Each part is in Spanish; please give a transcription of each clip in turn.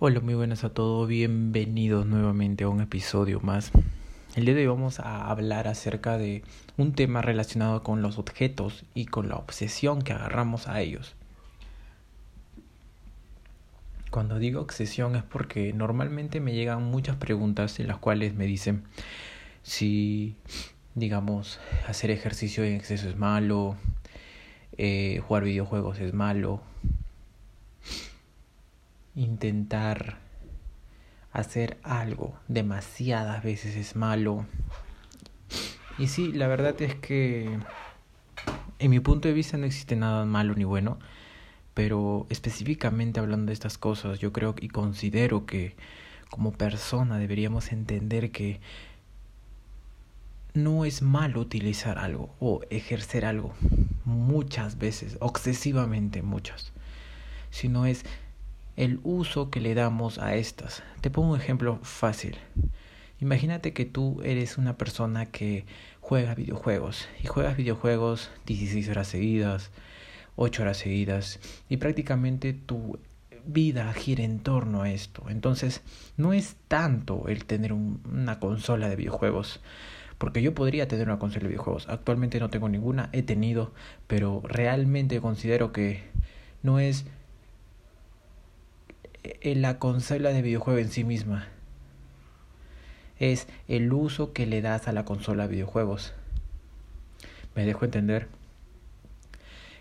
Hola, muy buenas a todos, bienvenidos nuevamente a un episodio más. El día de hoy vamos a hablar acerca de un tema relacionado con los objetos y con la obsesión que agarramos a ellos. Cuando digo obsesión es porque normalmente me llegan muchas preguntas en las cuales me dicen si, digamos, hacer ejercicio en exceso es malo, eh, jugar videojuegos es malo, intentar hacer algo demasiadas veces es malo. Y sí, la verdad es que en mi punto de vista no existe nada malo ni bueno, pero específicamente hablando de estas cosas, yo creo y considero que como persona deberíamos entender que no es malo utilizar algo o ejercer algo muchas veces, obsesivamente muchas, sino es el uso que le damos a estas. Te pongo un ejemplo fácil. Imagínate que tú eres una persona que juega videojuegos y juegas videojuegos 16 horas seguidas, 8 horas seguidas y prácticamente tu vida gira en torno a esto. Entonces, no es tanto el tener una consola de videojuegos, porque yo podría tener una consola de videojuegos. Actualmente no tengo ninguna, he tenido, pero realmente considero que no es la consola de videojuego en sí misma. Es el uso que le das a la consola de videojuegos. ¿Me dejo entender?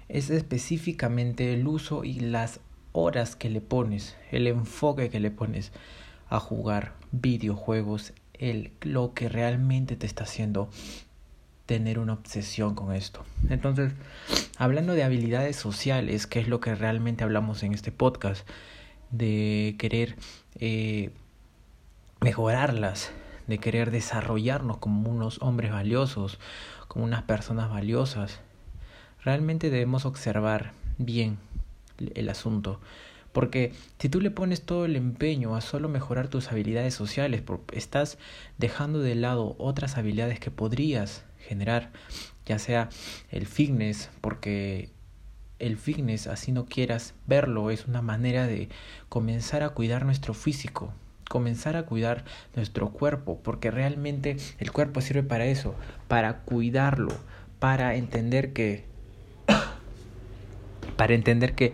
Es específicamente el uso y las horas que le pones, el enfoque que le pones a jugar videojuegos, el, lo que realmente te está haciendo tener una obsesión con esto. Entonces, hablando de habilidades sociales, que es lo que realmente hablamos en este podcast, de querer eh, mejorarlas, de querer desarrollarnos como unos hombres valiosos, como unas personas valiosas. Realmente debemos observar bien el asunto. Porque si tú le pones todo el empeño a solo mejorar tus habilidades sociales, estás dejando de lado otras habilidades que podrías generar, ya sea el fitness, porque el fitness, así no quieras verlo, es una manera de comenzar a cuidar nuestro físico, comenzar a cuidar nuestro cuerpo, porque realmente el cuerpo sirve para eso, para cuidarlo, para entender que para entender que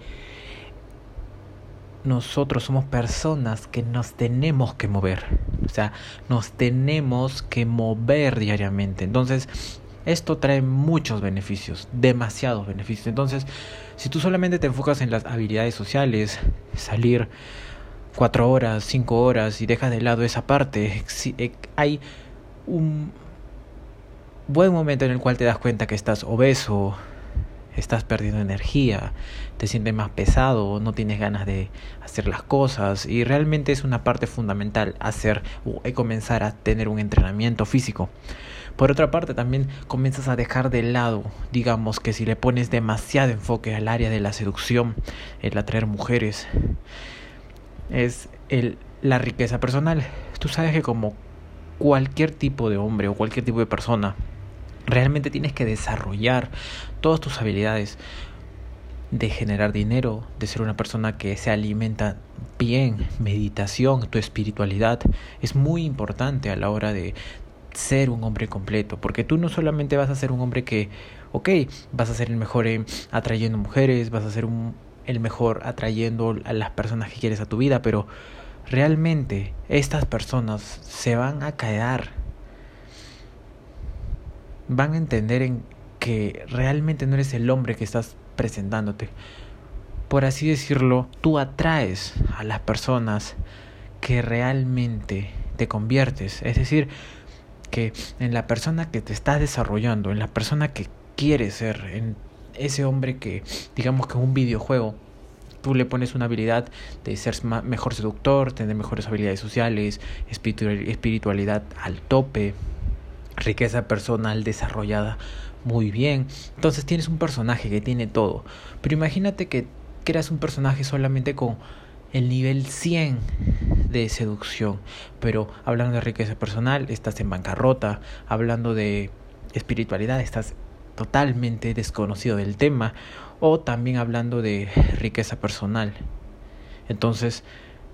nosotros somos personas que nos tenemos que mover, o sea, nos tenemos que mover diariamente. Entonces, esto trae muchos beneficios, demasiados beneficios. Entonces, si tú solamente te enfocas en las habilidades sociales, salir cuatro horas, cinco horas y dejas de lado esa parte, eh, hay un buen momento en el cual te das cuenta que estás obeso, estás perdiendo energía, te sientes más pesado, no tienes ganas de hacer las cosas y realmente es una parte fundamental hacer o comenzar a tener un entrenamiento físico. Por otra parte, también comienzas a dejar de lado, digamos que si le pones demasiado enfoque al área de la seducción, el atraer mujeres, es el, la riqueza personal. Tú sabes que como cualquier tipo de hombre o cualquier tipo de persona, realmente tienes que desarrollar todas tus habilidades de generar dinero, de ser una persona que se alimenta bien, meditación, tu espiritualidad es muy importante a la hora de ser un hombre completo, porque tú no solamente vas a ser un hombre que, ok, vas a ser el mejor atrayendo mujeres, vas a ser un, el mejor atrayendo a las personas que quieres a tu vida, pero realmente estas personas se van a quedar, van a entender en que realmente no eres el hombre que estás presentándote. Por así decirlo, tú atraes a las personas que realmente te conviertes. Es decir, que en la persona que te estás desarrollando, en la persona que quieres ser, en ese hombre que, digamos que un videojuego, tú le pones una habilidad de ser mejor seductor, tener mejores habilidades sociales, espiritualidad al tope, riqueza personal desarrollada muy bien. Entonces tienes un personaje que tiene todo. Pero imagínate que creas un personaje solamente con el nivel 100 de seducción. Pero hablando de riqueza personal, estás en bancarrota. Hablando de espiritualidad, estás totalmente desconocido del tema. O también hablando de riqueza personal. Entonces,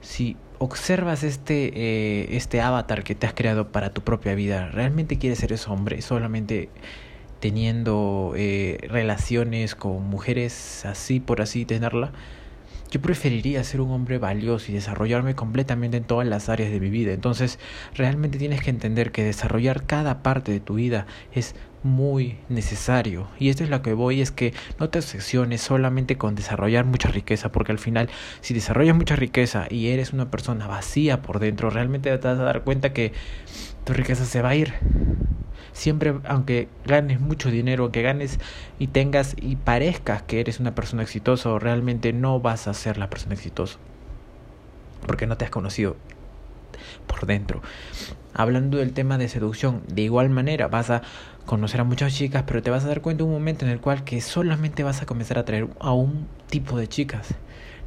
si observas este, eh, este avatar que te has creado para tu propia vida, ¿realmente quieres ser ese hombre solamente teniendo eh, relaciones con mujeres así por así tenerla? Yo preferiría ser un hombre valioso y desarrollarme completamente en todas las áreas de mi vida. Entonces, realmente tienes que entender que desarrollar cada parte de tu vida es muy necesario. Y esto es lo que voy, es que no te obsesiones solamente con desarrollar mucha riqueza, porque al final, si desarrollas mucha riqueza y eres una persona vacía por dentro, realmente te vas a dar cuenta que tu riqueza se va a ir siempre, aunque ganes mucho dinero, aunque ganes y tengas y parezcas que eres una persona exitosa, realmente no vas a ser la persona exitosa. Porque no te has conocido por dentro. Hablando del tema de seducción, de igual manera vas a conocer a muchas chicas, pero te vas a dar cuenta un momento en el cual que solamente vas a comenzar a atraer a un tipo de chicas,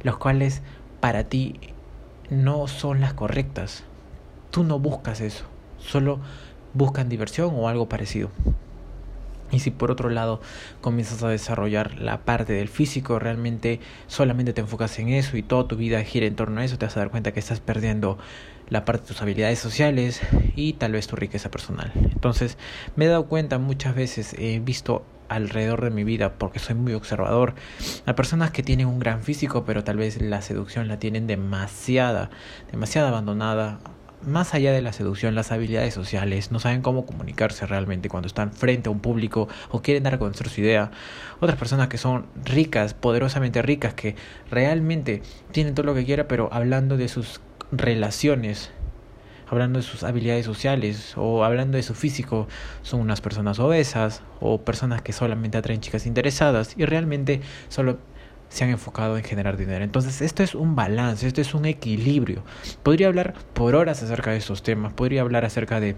los cuales para ti no son las correctas. Tú no buscas eso, solo buscan diversión o algo parecido. Y si por otro lado comienzas a desarrollar la parte del físico, realmente solamente te enfocas en eso y toda tu vida gira en torno a eso, te vas a dar cuenta que estás perdiendo la parte de tus habilidades sociales y tal vez tu riqueza personal. Entonces me he dado cuenta muchas veces, he visto alrededor de mi vida porque soy muy observador a personas que tienen un gran físico pero tal vez la seducción la tienen demasiada, demasiado abandonada más allá de la seducción, las habilidades sociales, no saben cómo comunicarse realmente cuando están frente a un público o quieren dar a conocer su idea. Otras personas que son ricas, poderosamente ricas, que realmente tienen todo lo que quieran, pero hablando de sus relaciones, hablando de sus habilidades sociales o hablando de su físico, son unas personas obesas o personas que solamente atraen chicas interesadas y realmente solo se han enfocado en generar dinero. Entonces, esto es un balance, esto es un equilibrio. Podría hablar por horas acerca de estos temas, podría hablar acerca de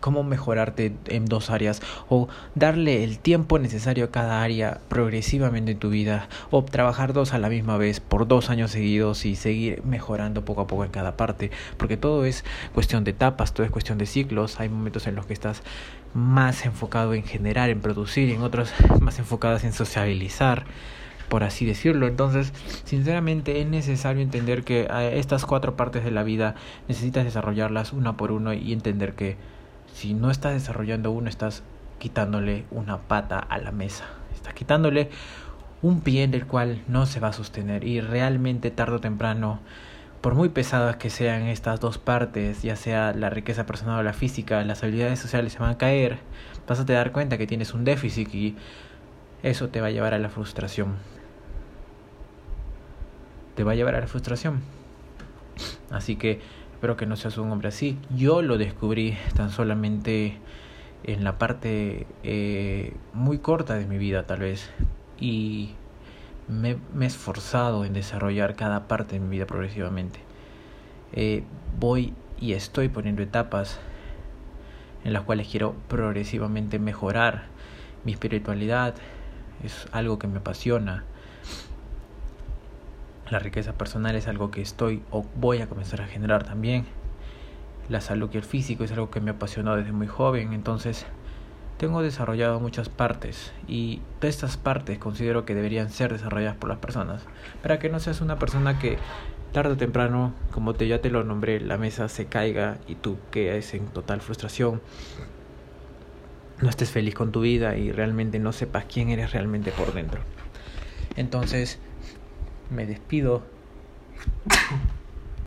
cómo mejorarte en dos áreas o darle el tiempo necesario a cada área progresivamente en tu vida o trabajar dos a la misma vez por dos años seguidos y seguir mejorando poco a poco en cada parte porque todo es cuestión de etapas, todo es cuestión de ciclos, hay momentos en los que estás más enfocado en generar, en producir, en otros más enfocados en sociabilizar por así decirlo. Entonces, sinceramente es necesario entender que estas cuatro partes de la vida necesitas desarrollarlas una por uno y entender que si no estás desarrollando uno, estás quitándole una pata a la mesa. Estás quitándole un pie del cual no se va a sostener y realmente tarde o temprano por muy pesadas que sean estas dos partes, ya sea la riqueza personal o la física, las habilidades sociales se van a caer, vas a te dar cuenta que tienes un déficit y eso te va a llevar a la frustración te va a llevar a la frustración. Así que espero que no seas un hombre así. Yo lo descubrí tan solamente en la parte eh, muy corta de mi vida tal vez. Y me, he esforzado en desarrollar cada parte de mi vida progresivamente. Eh, voy y estoy poniendo etapas en las cuales quiero progresivamente mejorar mi espiritualidad. Es algo que me apasiona. La riqueza personal es algo que estoy o voy a comenzar a generar también. La salud y el físico es algo que me apasionó desde muy joven, entonces tengo desarrollado muchas partes y de estas partes considero que deberían ser desarrolladas por las personas. Para que no seas una persona que tarde o temprano, como te ya te lo nombré, la mesa se caiga y tú quedes en total frustración, no estés feliz con tu vida y realmente no sepas quién eres realmente por dentro. Entonces, me despido.